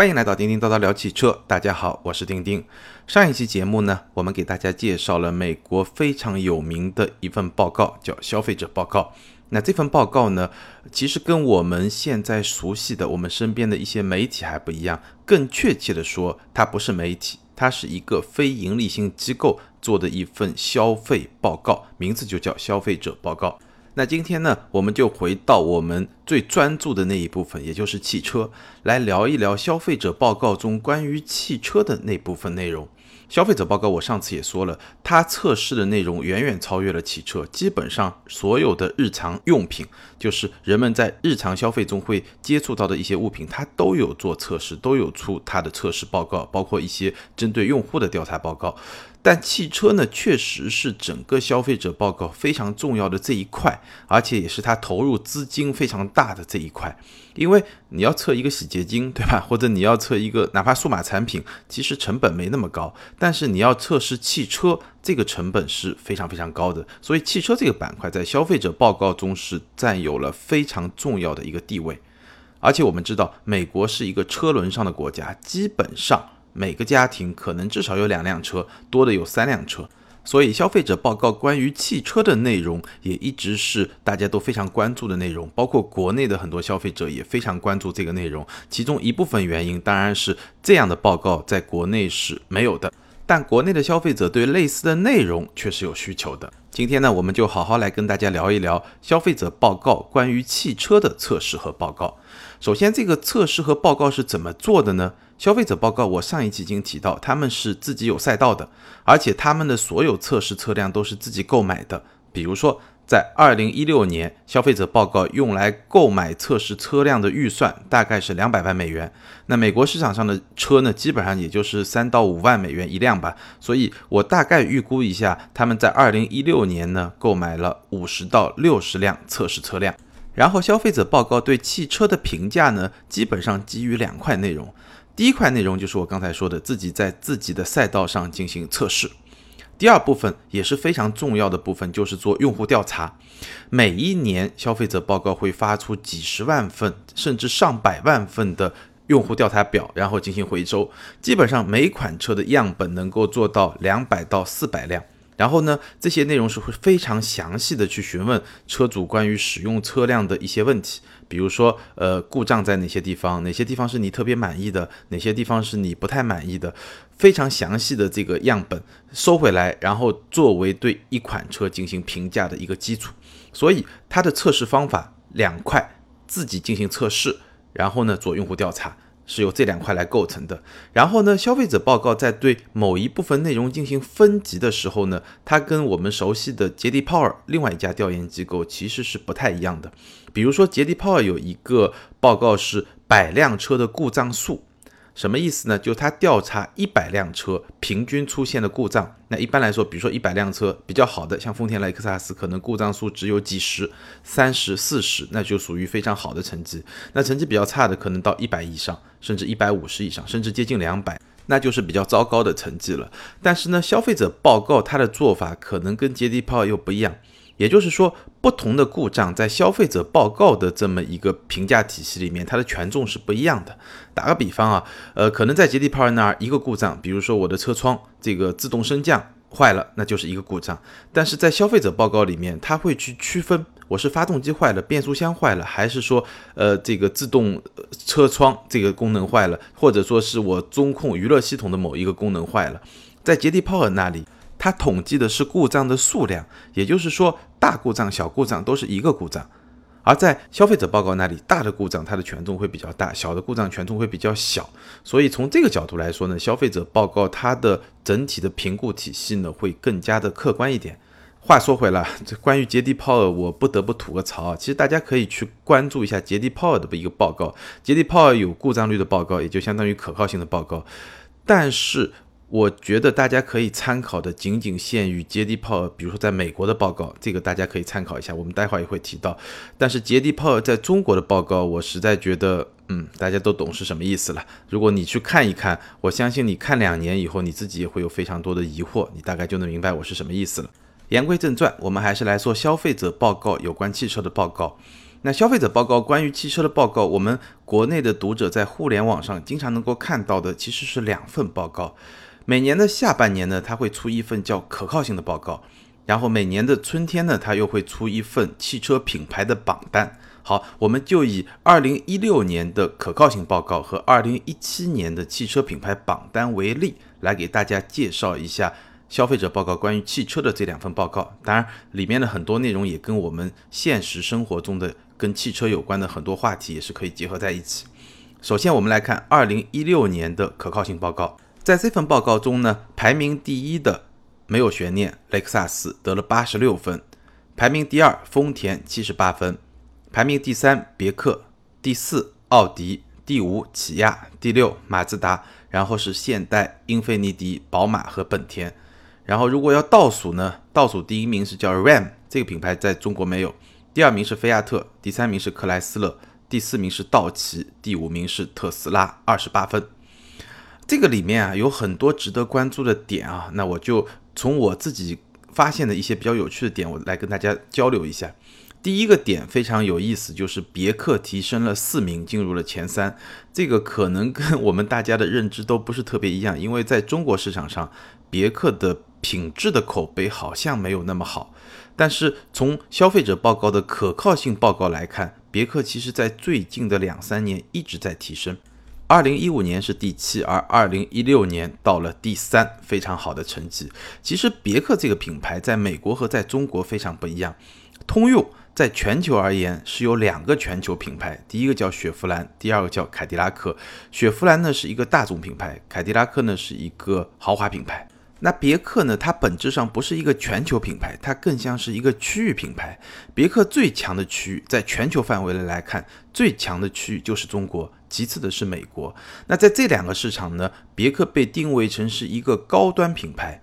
欢迎来到叮叮叨叨聊汽车，大家好，我是丁丁。上一期节目呢，我们给大家介绍了美国非常有名的一份报告，叫消费者报告。那这份报告呢，其实跟我们现在熟悉的我们身边的一些媒体还不一样。更确切的说，它不是媒体，它是一个非盈利性机构做的一份消费报告，名字就叫消费者报告。那今天呢，我们就回到我们最专注的那一部分，也就是汽车，来聊一聊消费者报告中关于汽车的那部分内容。消费者报告我上次也说了，它测试的内容远远超越了汽车，基本上所有的日常用品，就是人们在日常消费中会接触到的一些物品，它都有做测试，都有出它的测试报告，包括一些针对用户的调查报告。但汽车呢，确实是整个消费者报告非常重要的这一块，而且也是它投入资金非常大的这一块。因为你要测一个洗洁精，对吧？或者你要测一个哪怕数码产品，其实成本没那么高。但是你要测试汽车，这个成本是非常非常高的。所以汽车这个板块在消费者报告中是占有了非常重要的一个地位。而且我们知道，美国是一个车轮上的国家，基本上。每个家庭可能至少有两辆车，多的有三辆车，所以消费者报告关于汽车的内容也一直是大家都非常关注的内容，包括国内的很多消费者也非常关注这个内容。其中一部分原因当然是这样的报告在国内是没有的，但国内的消费者对类似的内容却是有需求的。今天呢，我们就好好来跟大家聊一聊消费者报告关于汽车的测试和报告。首先，这个测试和报告是怎么做的呢？消费者报告，我上一期已经提到，他们是自己有赛道的，而且他们的所有测试车辆都是自己购买的。比如说，在二零一六年，消费者报告用来购买测试车辆的预算大概是两百万美元。那美国市场上的车呢，基本上也就是三到五万美元一辆吧。所以我大概预估一下，他们在二零一六年呢，购买了五十到六十辆测试车辆。然后，消费者报告对汽车的评价呢，基本上基于两块内容。第一块内容就是我刚才说的，自己在自己的赛道上进行测试。第二部分也是非常重要的部分，就是做用户调查。每一年，消费者报告会发出几十万份甚至上百万份的用户调查表，然后进行回收。基本上每款车的样本能够做到两百到四百辆。然后呢，这些内容是会非常详细的去询问车主关于使用车辆的一些问题，比如说，呃，故障在哪些地方，哪些地方是你特别满意的，哪些地方是你不太满意的，非常详细的这个样本收回来，然后作为对一款车进行评价的一个基础。所以它的测试方法两块，自己进行测试，然后呢做用户调查。是由这两块来构成的。然后呢，消费者报告在对某一部分内容进行分级的时候呢，它跟我们熟悉的杰迪泡尔另外一家调研机构其实是不太一样的。比如说，杰迪泡尔有一个报告是百辆车的故障数。什么意思呢？就他调查一百辆车平均出现的故障，那一般来说，比如说一百辆车比较好的，像丰田雷克萨斯，可能故障数只有几十、三十四十，那就属于非常好的成绩。那成绩比较差的，可能到一百以上，甚至一百五十以上，甚至接近两百，那就是比较糟糕的成绩了。但是呢，消费者报告它的做法可能跟杰迪炮又不一样。也就是说，不同的故障在消费者报告的这么一个评价体系里面，它的权重是不一样的。打个比方啊，呃，可能在杰迪帕尔那儿一个故障，比如说我的车窗这个自动升降坏了，那就是一个故障。但是在消费者报告里面，它会去区分我是发动机坏了、变速箱坏了，还是说呃这个自动车窗这个功能坏了，或者说是我中控娱乐系统的某一个功能坏了。在杰迪帕尔那里。它统计的是故障的数量，也就是说，大故障、小故障都是一个故障。而在消费者报告那里，大的故障它的权重会比较大，小的故障权重会比较小。所以从这个角度来说呢，消费者报告它的整体的评估体系呢会更加的客观一点。话说回来，这关于杰迪鲍尔，我不得不吐个槽啊。其实大家可以去关注一下杰迪鲍尔的一个报告，杰迪鲍尔有故障率的报告，也就相当于可靠性的报告，但是。我觉得大家可以参考的仅仅限于杰迪鲍尔，比如说在美国的报告，这个大家可以参考一下。我们待会儿也会提到。但是杰迪鲍尔在中国的报告，我实在觉得，嗯，大家都懂是什么意思了。如果你去看一看，我相信你看两年以后，你自己也会有非常多的疑惑，你大概就能明白我是什么意思了。言归正传，我们还是来做消费者报告有关汽车的报告。那消费者报告关于汽车的报告，我们国内的读者在互联网上经常能够看到的其实是两份报告。每年的下半年呢，它会出一份叫可靠性的报告，然后每年的春天呢，它又会出一份汽车品牌的榜单。好，我们就以二零一六年的可靠性报告和二零一七年的汽车品牌榜单为例，来给大家介绍一下消费者报告关于汽车的这两份报告。当然，里面的很多内容也跟我们现实生活中的跟汽车有关的很多话题也是可以结合在一起。首先，我们来看二零一六年的可靠性报告，在这份报告中呢，排名第一的没有悬念，雷克萨斯得了八十六分，排名第二，丰田七十八分。排名第三，别克；第四，奥迪；第五，起亚；第六，马自达；然后是现代、英菲尼迪、宝马和本田。然后如果要倒数呢？倒数第一名是叫 Ram 这个品牌在中国没有，第二名是菲亚特，第三名是克莱斯勒，第四名是道奇，第五名是特斯拉，二十八分。这个里面啊有很多值得关注的点啊，那我就从我自己发现的一些比较有趣的点，我来跟大家交流一下。第一个点非常有意思，就是别克提升了四名，进入了前三。这个可能跟我们大家的认知都不是特别一样，因为在中国市场上，别克的品质的口碑好像没有那么好。但是从消费者报告的可靠性报告来看，别克其实在最近的两三年一直在提升。二零一五年是第七，而二零一六年到了第三，非常好的成绩。其实别克这个品牌在美国和在中国非常不一样，通用。在全球而言，是有两个全球品牌，第一个叫雪佛兰，第二个叫凯迪拉克。雪佛兰呢是一个大众品牌，凯迪拉克呢是一个豪华品牌。那别克呢，它本质上不是一个全球品牌，它更像是一个区域品牌。别克最强的区域，在全球范围内来看，最强的区域就是中国，其次的是美国。那在这两个市场呢，别克被定位成是一个高端品牌。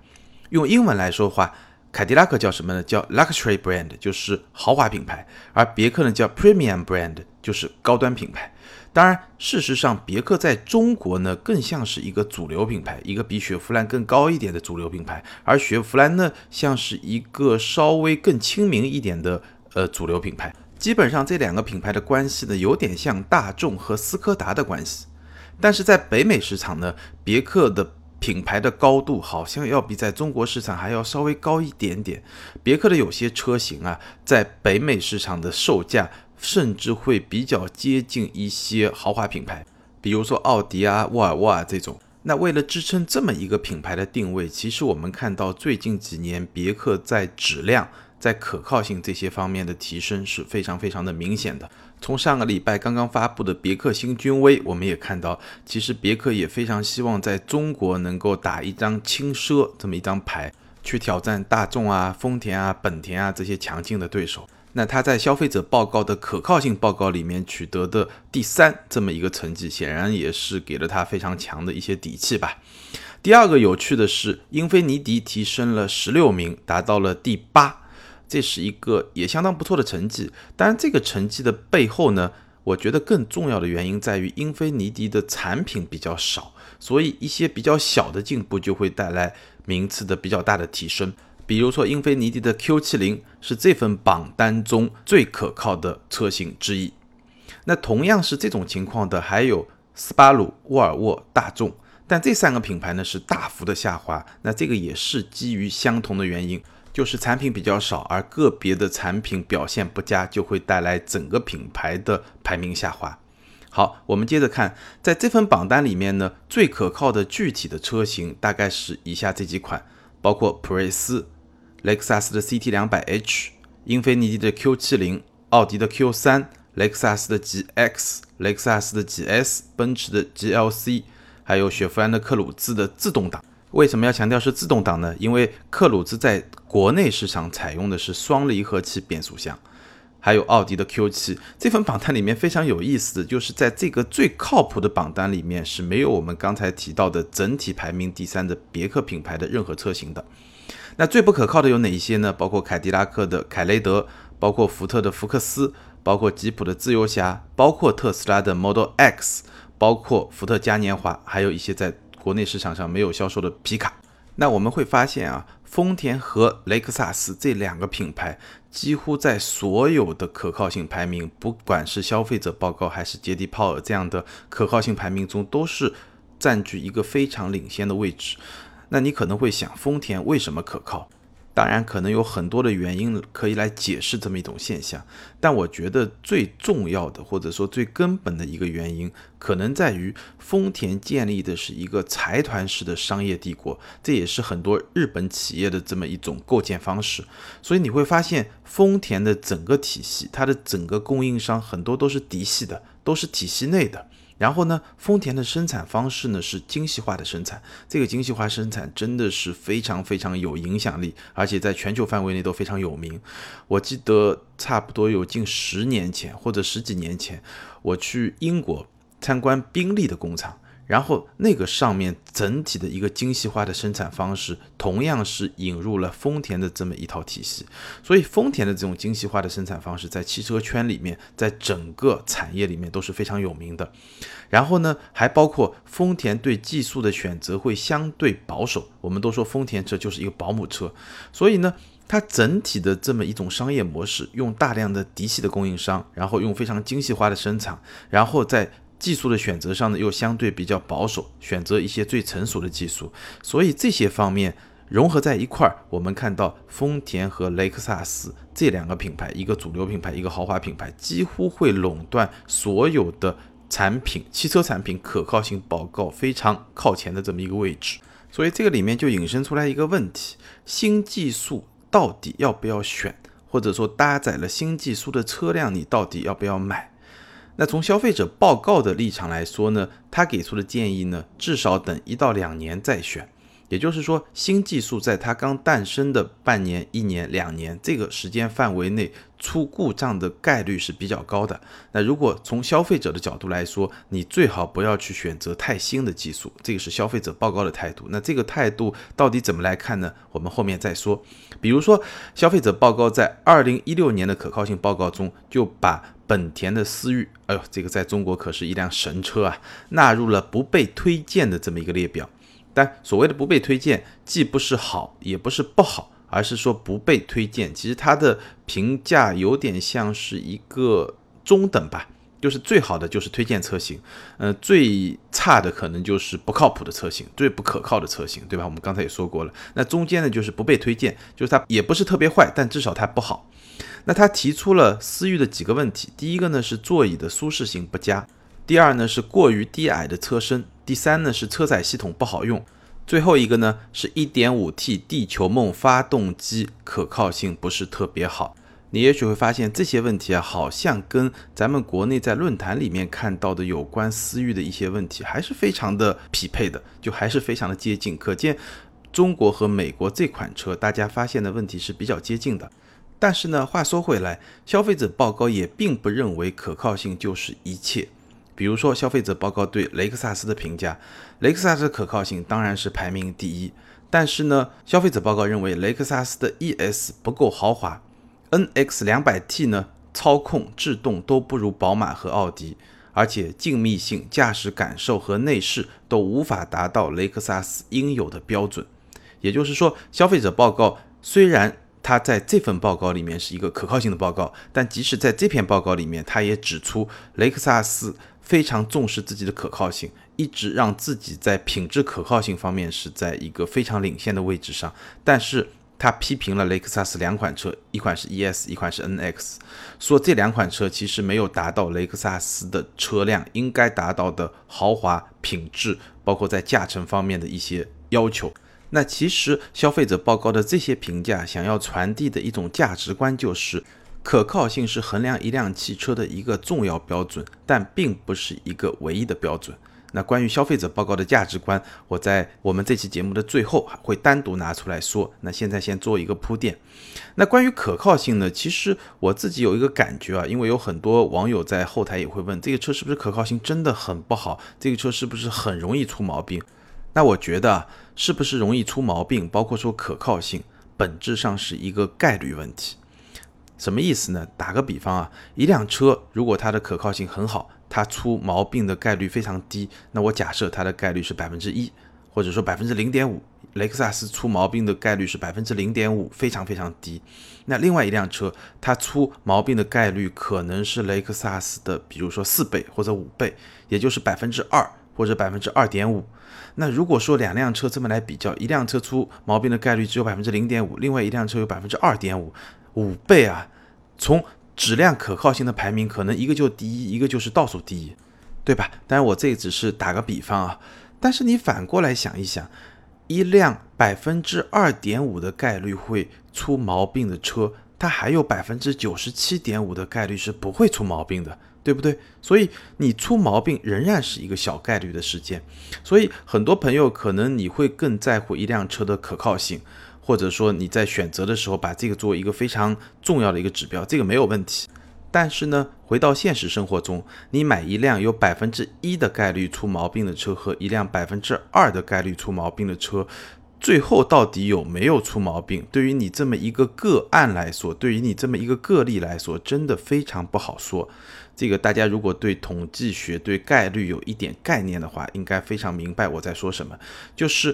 用英文来说的话。凯迪拉克叫什么呢？叫 luxury brand，就是豪华品牌；而别克呢叫 premium brand，就是高端品牌。当然，事实上，别克在中国呢更像是一个主流品牌，一个比雪佛兰更高一点的主流品牌；而雪佛兰呢像是一个稍微更亲民一点的呃主流品牌。基本上这两个品牌的关系呢有点像大众和斯柯达的关系，但是在北美市场呢，别克的。品牌的高度好像要比在中国市场还要稍微高一点点。别克的有些车型啊，在北美市场的售价甚至会比较接近一些豪华品牌，比如说奥迪啊、沃尔沃啊这种。那为了支撑这么一个品牌的定位，其实我们看到最近几年别克在质量。在可靠性这些方面的提升是非常非常的明显的。从上个礼拜刚刚发布的别克新君威，我们也看到，其实别克也非常希望在中国能够打一张轻奢这么一张牌，去挑战大众啊、丰田啊、本田啊这些强劲的对手。那它在消费者报告的可靠性报告里面取得的第三这么一个成绩，显然也是给了它非常强的一些底气吧。第二个有趣的是，英菲尼迪提升了十六名，达到了第八。这是一个也相当不错的成绩，当然这个成绩的背后呢，我觉得更重要的原因在于英菲尼迪的产品比较少，所以一些比较小的进步就会带来名次的比较大的提升。比如说，英菲尼迪的 Q70 是这份榜单中最可靠的车型之一。那同样是这种情况的还有斯巴鲁、沃尔沃、大众，但这三个品牌呢是大幅的下滑。那这个也是基于相同的原因。就是产品比较少，而个别的产品表现不佳，就会带来整个品牌的排名下滑。好，我们接着看，在这份榜单里面呢，最可靠的具体的车型大概是以下这几款，包括普锐斯、雷克萨斯的 CT 两百 H、英菲尼迪的 Q 七零、奥迪的 Q 三、雷克萨斯的 GX、雷克萨斯的 GS、奔驰的 GLC，还有雪佛兰的克鲁兹的自动挡。为什么要强调是自动挡呢？因为克鲁兹在国内市场采用的是双离合器变速箱，还有奥迪的 Q7。这份榜单里面非常有意思的就是在这个最靠谱的榜单里面是没有我们刚才提到的整体排名第三的别克品牌的任何车型的。那最不可靠的有哪一些呢？包括凯迪拉克的凯雷德，包括福特的福克斯，包括吉普的自由侠，包括特斯拉的 Model X，包括福特嘉年华，还有一些在。国内市场上没有销售的皮卡，那我们会发现啊，丰田和雷克萨斯这两个品牌，几乎在所有的可靠性排名，不管是消费者报告还是杰迪鲍尔这样的可靠性排名中，都是占据一个非常领先的位置。那你可能会想，丰田为什么可靠？当然，可能有很多的原因可以来解释这么一种现象，但我觉得最重要的，或者说最根本的一个原因，可能在于丰田建立的是一个财团式的商业帝国，这也是很多日本企业的这么一种构建方式。所以你会发现，丰田的整个体系，它的整个供应商很多都是嫡系的，都是体系内的。然后呢，丰田的生产方式呢是精细化的生产，这个精细化生产真的是非常非常有影响力，而且在全球范围内都非常有名。我记得差不多有近十年前或者十几年前，我去英国参观宾利的工厂。然后那个上面整体的一个精细化的生产方式，同样是引入了丰田的这么一套体系，所以丰田的这种精细化的生产方式在汽车圈里面，在整个产业里面都是非常有名的。然后呢，还包括丰田对技术的选择会相对保守，我们都说丰田车就是一个保姆车，所以呢，它整体的这么一种商业模式，用大量的嫡系的供应商，然后用非常精细化的生产，然后在技术的选择上呢，又相对比较保守，选择一些最成熟的技术，所以这些方面融合在一块儿，我们看到丰田和雷克萨斯这两个品牌，一个主流品牌，一个豪华品牌，几乎会垄断所有的产品，汽车产品可靠性报告非常靠前的这么一个位置。所以这个里面就引申出来一个问题：新技术到底要不要选？或者说搭载了新技术的车辆，你到底要不要买？那从消费者报告的立场来说呢，他给出的建议呢，至少等一到两年再选。也就是说，新技术在它刚诞生的半年、一年、两年这个时间范围内出故障的概率是比较高的。那如果从消费者的角度来说，你最好不要去选择太新的技术，这个是消费者报告的态度。那这个态度到底怎么来看呢？我们后面再说。比如说，消费者报告在二零一六年的可靠性报告中就把本田的思域，哎呦，这个在中国可是一辆神车啊，纳入了不被推荐的这么一个列表。但所谓的不被推荐，既不是好，也不是不好，而是说不被推荐。其实它的评价有点像是一个中等吧，就是最好的就是推荐车型，呃，最差的可能就是不靠谱的车型，最不可靠的车型，对吧？我们刚才也说过了。那中间呢，就是不被推荐，就是它也不是特别坏，但至少它不好。那他提出了思域的几个问题，第一个呢是座椅的舒适性不佳，第二呢是过于低矮的车身。第三呢是车载系统不好用，最后一个呢是 1.5T 地球梦发动机可靠性不是特别好。你也许会发现这些问题啊，好像跟咱们国内在论坛里面看到的有关思域的一些问题还是非常的匹配的，就还是非常的接近。可见中国和美国这款车大家发现的问题是比较接近的。但是呢，话说回来，消费者报告也并不认为可靠性就是一切。比如说，消费者报告对雷克萨斯的评价，雷克萨斯的可靠性当然是排名第一。但是呢，消费者报告认为雷克萨斯的 ES 不够豪华，NX 两百 T 呢，操控、制动都不如宝马和奥迪，而且静谧性、驾驶感受和内饰都无法达到雷克萨斯应有的标准。也就是说，消费者报告虽然它在这份报告里面是一个可靠性的报告，但即使在这篇报告里面，它也指出雷克萨斯。非常重视自己的可靠性，一直让自己在品质可靠性方面是在一个非常领先的位置上。但是他批评了雷克萨斯两款车，一款是 ES，一款是 NX，说这两款车其实没有达到雷克萨斯的车辆应该达到的豪华品质，包括在驾乘方面的一些要求。那其实消费者报告的这些评价，想要传递的一种价值观就是。可靠性是衡量一辆汽车的一个重要标准，但并不是一个唯一的标准。那关于消费者报告的价值观，我在我们这期节目的最后会单独拿出来说。那现在先做一个铺垫。那关于可靠性呢？其实我自己有一个感觉啊，因为有很多网友在后台也会问，这个车是不是可靠性真的很不好？这个车是不是很容易出毛病？那我觉得，是不是容易出毛病，包括说可靠性，本质上是一个概率问题。什么意思呢？打个比方啊，一辆车如果它的可靠性很好，它出毛病的概率非常低，那我假设它的概率是百分之一，或者说百分之零点五，雷克萨斯出毛病的概率是百分之零点五，非常非常低。那另外一辆车，它出毛病的概率可能是雷克萨斯的，比如说四倍或者五倍，也就是百分之二或者百分之二点五。那如果说两辆车这么来比较，一辆车出毛病的概率只有百分之零点五，另外一辆车有百分之二点五，五倍啊！从质量可靠性的排名，可能一个就第一，一个就是倒数第一，对吧？当然我这只是打个比方啊。但是你反过来想一想，一辆百分之二点五的概率会出毛病的车，它还有百分之九十七点五的概率是不会出毛病的，对不对？所以你出毛病仍然是一个小概率的事件。所以很多朋友可能你会更在乎一辆车的可靠性，或者说你在选择的时候把这个作为一个非常重要的一个指标，这个没有问题。但是呢，回到现实生活中，你买一辆有百分之一的概率出毛病的车和一辆百分之二的概率出毛病的车，最后到底有没有出毛病？对于你这么一个个案来说，对于你这么一个个例来说，真的非常不好说。这个大家如果对统计学、对概率有一点概念的话，应该非常明白我在说什么。就是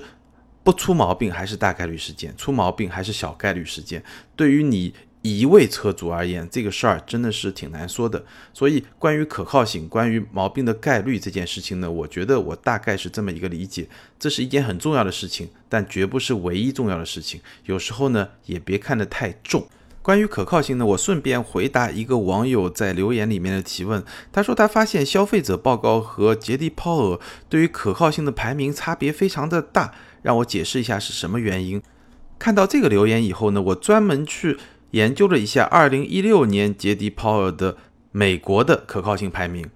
不出毛病还是大概率事件，出毛病还是小概率事件。对于你。一位车主而言，这个事儿真的是挺难说的。所以，关于可靠性、关于毛病的概率这件事情呢，我觉得我大概是这么一个理解：这是一件很重要的事情，但绝不是唯一重要的事情。有时候呢，也别看得太重。关于可靠性呢，我顺便回答一个网友在留言里面的提问。他说他发现消费者报告和杰迪鲍尔对于可靠性的排名差别非常的大，让我解释一下是什么原因。看到这个留言以后呢，我专门去。研究了一下2016年杰迪 Power 的美国的可靠性排名，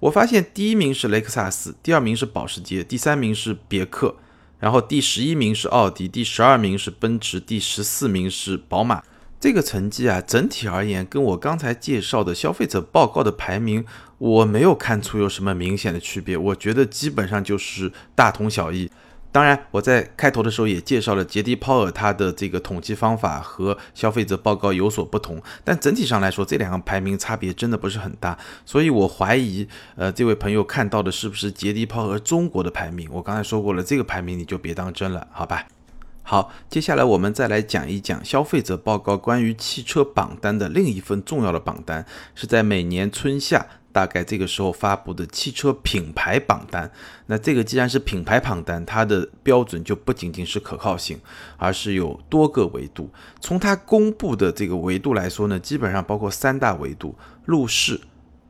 我发现第一名是雷克萨斯，第二名是保时捷，第三名是别克，然后第十一名是奥迪，第十二名是奔驰，第十四名是宝马。这个成绩啊，整体而言跟我刚才介绍的消费者报告的排名，我没有看出有什么明显的区别，我觉得基本上就是大同小异。当然，我在开头的时候也介绍了杰迪鲍尔他的这个统计方法和消费者报告有所不同，但整体上来说，这两个排名差别真的不是很大，所以我怀疑，呃，这位朋友看到的是不是杰迪鲍尔中国的排名？我刚才说过了，这个排名你就别当真了，好吧？好，接下来我们再来讲一讲消费者报告关于汽车榜单的另一份重要的榜单，是在每年春夏。大概这个时候发布的汽车品牌榜单，那这个既然是品牌榜单，它的标准就不仅仅是可靠性，而是有多个维度。从它公布的这个维度来说呢，基本上包括三大维度：入市、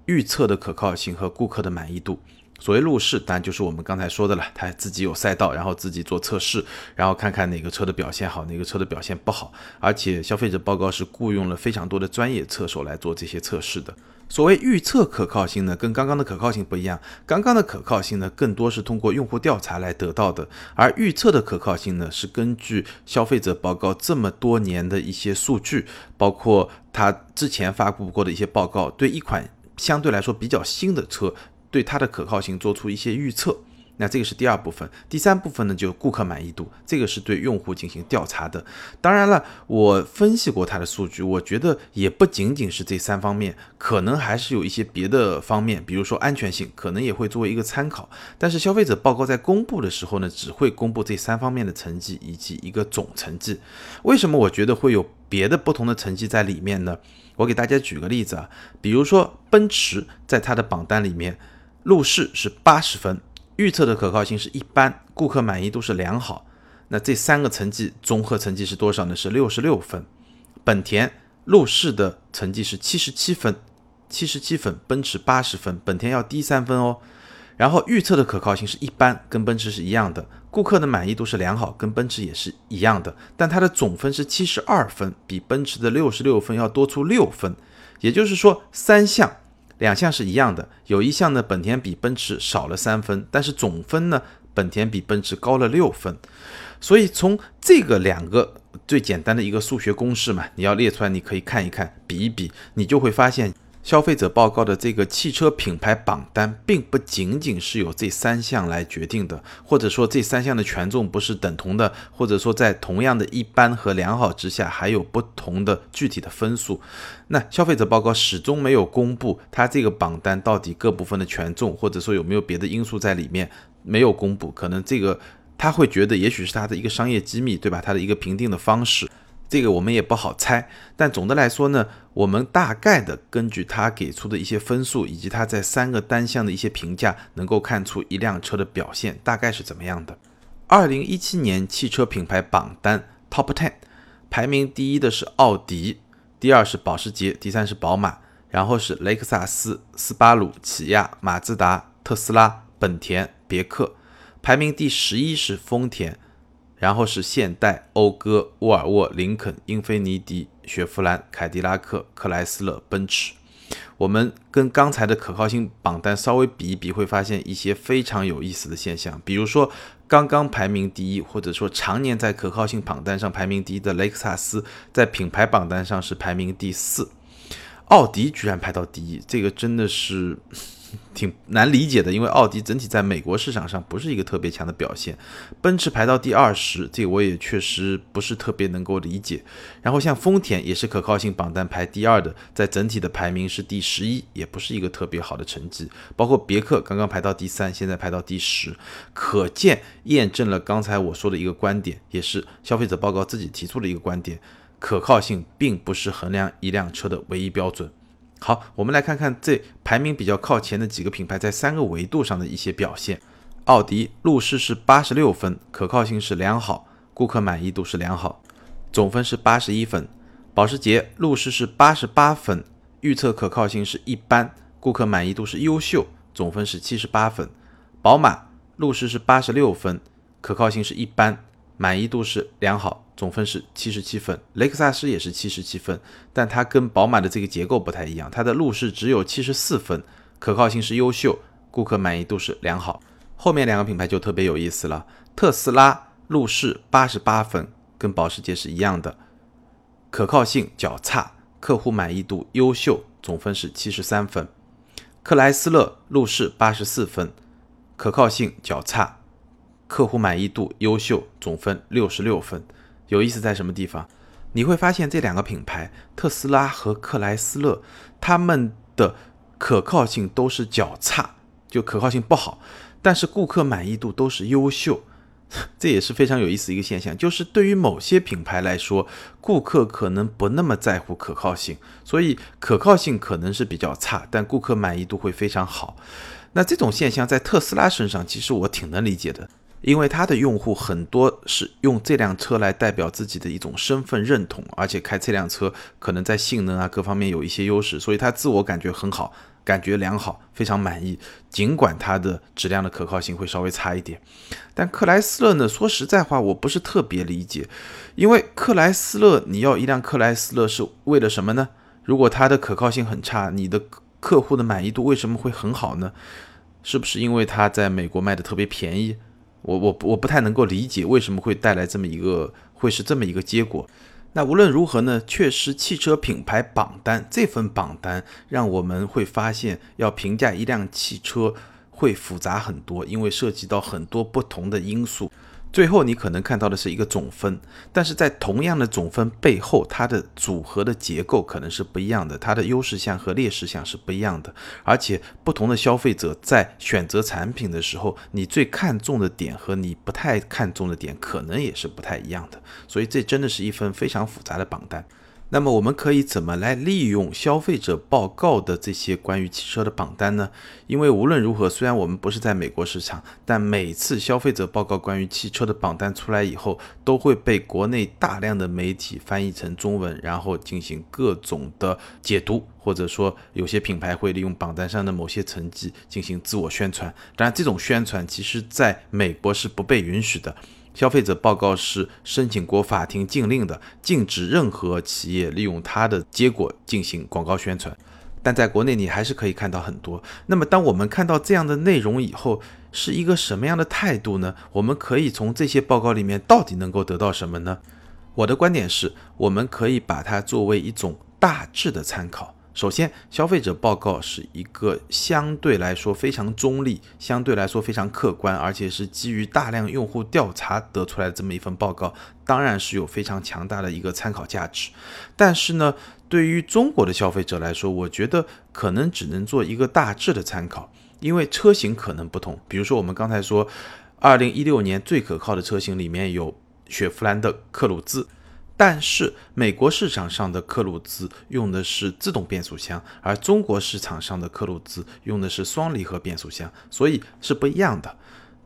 预测的可靠性和顾客的满意度。所谓路试，当然就是我们刚才说的了，他自己有赛道，然后自己做测试，然后看看哪个车的表现好，哪个车的表现不好。而且消费者报告是雇佣了非常多的专业测手来做这些测试的。所谓预测可靠性呢，跟刚刚的可靠性不一样。刚刚的可靠性呢，更多是通过用户调查来得到的，而预测的可靠性呢，是根据消费者报告这么多年的一些数据，包括他之前发布过的一些报告，对一款相对来说比较新的车，对它的可靠性做出一些预测。那这个是第二部分，第三部分呢，就顾客满意度，这个是对用户进行调查的。当然了，我分析过它的数据，我觉得也不仅仅是这三方面，可能还是有一些别的方面，比如说安全性，可能也会作为一个参考。但是消费者报告在公布的时候呢，只会公布这三方面的成绩以及一个总成绩。为什么我觉得会有别的不同的成绩在里面呢？我给大家举个例子啊，比如说奔驰在它的榜单里面，路试是八十分。预测的可靠性是一般，顾客满意度是良好。那这三个成绩综合成绩是多少呢？是六十六分。本田路试的成绩是七十七分，七十七分，奔驰八十分，本田要低三分哦。然后预测的可靠性是一般，跟奔驰是一样的。顾客的满意度是良好，跟奔驰也是一样的。但它的总分是七十二分，比奔驰的六十六分要多出六分。也就是说，三项。两项是一样的，有一项呢，本田比奔驰少了三分，但是总分呢，本田比奔驰高了六分。所以从这个两个最简单的一个数学公式嘛，你要列出来，你可以看一看，比一比，你就会发现。消费者报告的这个汽车品牌榜单，并不仅仅是由这三项来决定的，或者说这三项的权重不是等同的，或者说在同样的一般和良好之下，还有不同的具体的分数。那消费者报告始终没有公布它这个榜单到底各部分的权重，或者说有没有别的因素在里面，没有公布，可能这个他会觉得也许是他的一个商业机密，对吧？他的一个评定的方式，这个我们也不好猜。但总的来说呢，我们大概的根据他给出的一些分数，以及他在三个单项的一些评价，能够看出一辆车的表现大概是怎么样的。二零一七年汽车品牌榜单 Top Ten，排名第一的是奥迪，第二是保时捷，第三是宝马，然后是雷克萨斯、斯巴鲁、起亚、马自达、特斯拉、本田、别克。排名第十一是丰田，然后是现代、讴歌、沃尔沃、林肯、英菲尼迪、雪佛兰、凯迪拉克、克莱斯勒、奔驰。我们跟刚才的可靠性榜单稍微比一比，会发现一些非常有意思的现象。比如说，刚刚排名第一，或者说常年在可靠性榜单上排名第一的雷克萨斯，在品牌榜单上是排名第四。奥迪居然排到第一，这个真的是。挺难理解的，因为奥迪整体在美国市场上不是一个特别强的表现。奔驰排到第二十，这个我也确实不是特别能够理解。然后像丰田也是可靠性榜单排第二的，在整体的排名是第十一，也不是一个特别好的成绩。包括别克刚刚排到第三，现在排到第十，可见验证了刚才我说的一个观点，也是消费者报告自己提出的一个观点：可靠性并不是衡量一辆车的唯一标准。好，我们来看看这排名比较靠前的几个品牌在三个维度上的一些表现。奥迪路试是八十六分，可靠性是良好，顾客满意度是良好，总分是八十一分。保时捷路试是八十八分，预测可靠性是一般，顾客满意度是优秀，总分是七十八分。宝马路试是八十六分，可靠性是一般，满意度是良好。总分是七十七分，雷克萨斯也是七十七分，但它跟宝马的这个结构不太一样，它的路试只有七十四分，可靠性是优秀，顾客满意度是良好。后面两个品牌就特别有意思了，特斯拉路试八十八分，跟保时捷是一样的，可靠性较差，客户满意度优秀，总分是七十三分。克莱斯勒路试八十四分，可靠性较差，客户满意度优秀，总分六十六分。有意思在什么地方？你会发现这两个品牌，特斯拉和克莱斯勒，他们的可靠性都是较差，就可靠性不好，但是顾客满意度都是优秀，这也是非常有意思一个现象。就是对于某些品牌来说，顾客可能不那么在乎可靠性，所以可靠性可能是比较差，但顾客满意度会非常好。那这种现象在特斯拉身上，其实我挺能理解的。因为它的用户很多是用这辆车来代表自己的一种身份认同，而且开这辆车可能在性能啊各方面有一些优势，所以它自我感觉很好，感觉良好，非常满意。尽管它的质量的可靠性会稍微差一点，但克莱斯勒呢？说实在话，我不是特别理解，因为克莱斯勒你要一辆克莱斯勒是为了什么呢？如果它的可靠性很差，你的客户的满意度为什么会很好呢？是不是因为它在美国卖的特别便宜？我我我不太能够理解为什么会带来这么一个会是这么一个结果。那无论如何呢，确实汽车品牌榜单这份榜单让我们会发现，要评价一辆汽车会复杂很多，因为涉及到很多不同的因素。最后你可能看到的是一个总分，但是在同样的总分背后，它的组合的结构可能是不一样的，它的优势项和劣势项是不一样的，而且不同的消费者在选择产品的时候，你最看重的点和你不太看重的点可能也是不太一样的，所以这真的是一份非常复杂的榜单。那么我们可以怎么来利用消费者报告的这些关于汽车的榜单呢？因为无论如何，虽然我们不是在美国市场，但每次消费者报告关于汽车的榜单出来以后，都会被国内大量的媒体翻译成中文，然后进行各种的解读，或者说有些品牌会利用榜单上的某些成绩进行自我宣传。当然，这种宣传其实在美国是不被允许的。消费者报告是申请过法庭禁令的，禁止任何企业利用它的结果进行广告宣传。但在国内你还是可以看到很多。那么，当我们看到这样的内容以后，是一个什么样的态度呢？我们可以从这些报告里面到底能够得到什么呢？我的观点是，我们可以把它作为一种大致的参考。首先，消费者报告是一个相对来说非常中立、相对来说非常客观，而且是基于大量用户调查得出来的这么一份报告，当然是有非常强大的一个参考价值。但是呢，对于中国的消费者来说，我觉得可能只能做一个大致的参考，因为车型可能不同。比如说，我们刚才说。二零一六年最可靠的车型里面有雪佛兰的克鲁兹。但是美国市场上的克鲁兹用的是自动变速箱，而中国市场上的克鲁兹用的是双离合变速箱，所以是不一样的。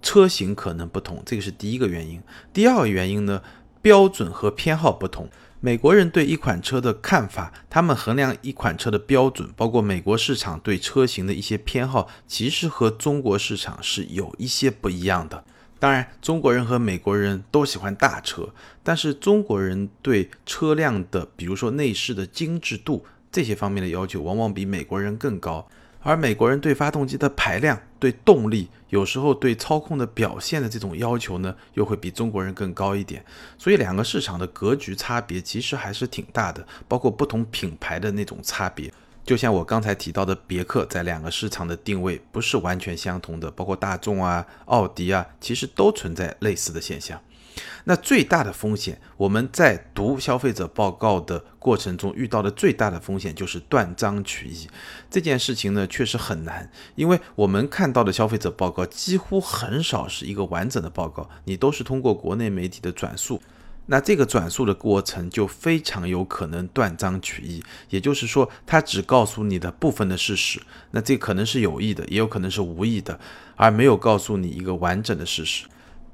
车型可能不同，这个是第一个原因。第二个原因呢，标准和偏好不同。美国人对一款车的看法，他们衡量一款车的标准，包括美国市场对车型的一些偏好，其实和中国市场是有一些不一样的。当然，中国人和美国人都喜欢大车，但是中国人对车辆的，比如说内饰的精致度这些方面的要求，往往比美国人更高。而美国人对发动机的排量、对动力，有时候对操控的表现的这种要求呢，又会比中国人更高一点。所以，两个市场的格局差别其实还是挺大的，包括不同品牌的那种差别。就像我刚才提到的，别克在两个市场的定位不是完全相同的，包括大众啊、奥迪啊，其实都存在类似的现象。那最大的风险，我们在读消费者报告的过程中遇到的最大的风险就是断章取义。这件事情呢，确实很难，因为我们看到的消费者报告几乎很少是一个完整的报告，你都是通过国内媒体的转述。那这个转述的过程就非常有可能断章取义，也就是说，他只告诉你的部分的事实，那这可能是有意的，也有可能是无意的，而没有告诉你一个完整的事实。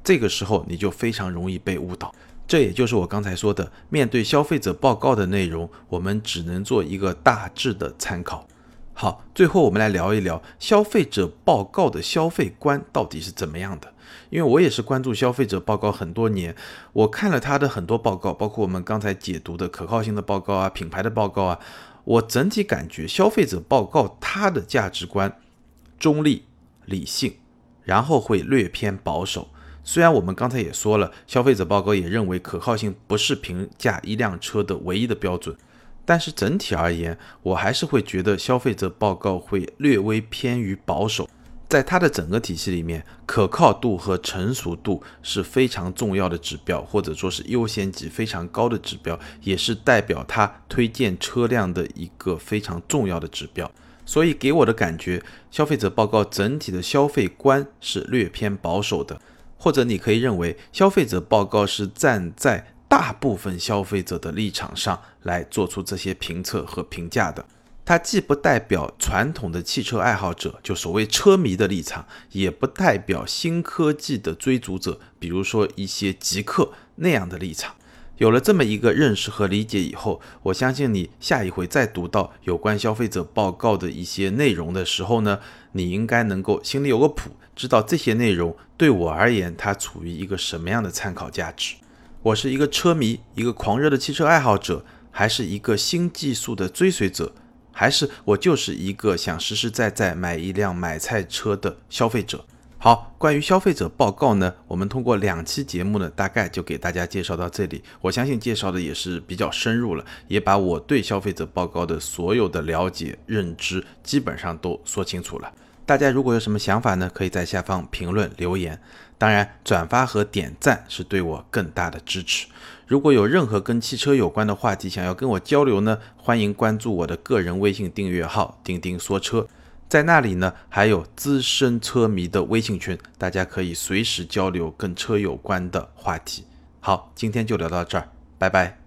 这个时候你就非常容易被误导。这也就是我刚才说的，面对消费者报告的内容，我们只能做一个大致的参考。好，最后我们来聊一聊消费者报告的消费观到底是怎么样的。因为我也是关注消费者报告很多年，我看了他的很多报告，包括我们刚才解读的可靠性的报告啊、品牌的报告啊，我整体感觉消费者报告它的价值观中立、理性，然后会略偏保守。虽然我们刚才也说了，消费者报告也认为可靠性不是评价一辆车的唯一的标准。但是整体而言，我还是会觉得消费者报告会略微偏于保守。在它的整个体系里面，可靠度和成熟度是非常重要的指标，或者说是优先级非常高的指标，也是代表它推荐车辆的一个非常重要的指标。所以给我的感觉，消费者报告整体的消费观是略偏保守的，或者你可以认为，消费者报告是站在。大部分消费者的立场上来做出这些评测和评价的，它既不代表传统的汽车爱好者，就所谓车迷的立场，也不代表新科技的追逐者，比如说一些极客那样的立场。有了这么一个认识和理解以后，我相信你下一回再读到有关消费者报告的一些内容的时候呢，你应该能够心里有个谱，知道这些内容对我而言它处于一个什么样的参考价值。我是一个车迷，一个狂热的汽车爱好者，还是一个新技术的追随者，还是我就是一个想实实在在买一辆买菜车的消费者？好，关于消费者报告呢，我们通过两期节目呢，大概就给大家介绍到这里。我相信介绍的也是比较深入了，也把我对消费者报告的所有的了解认知基本上都说清楚了。大家如果有什么想法呢，可以在下方评论留言。当然，转发和点赞是对我更大的支持。如果有任何跟汽车有关的话题想要跟我交流呢，欢迎关注我的个人微信订阅号“钉钉说车”。在那里呢，还有资深车迷的微信群，大家可以随时交流跟车有关的话题。好，今天就聊到这儿，拜拜。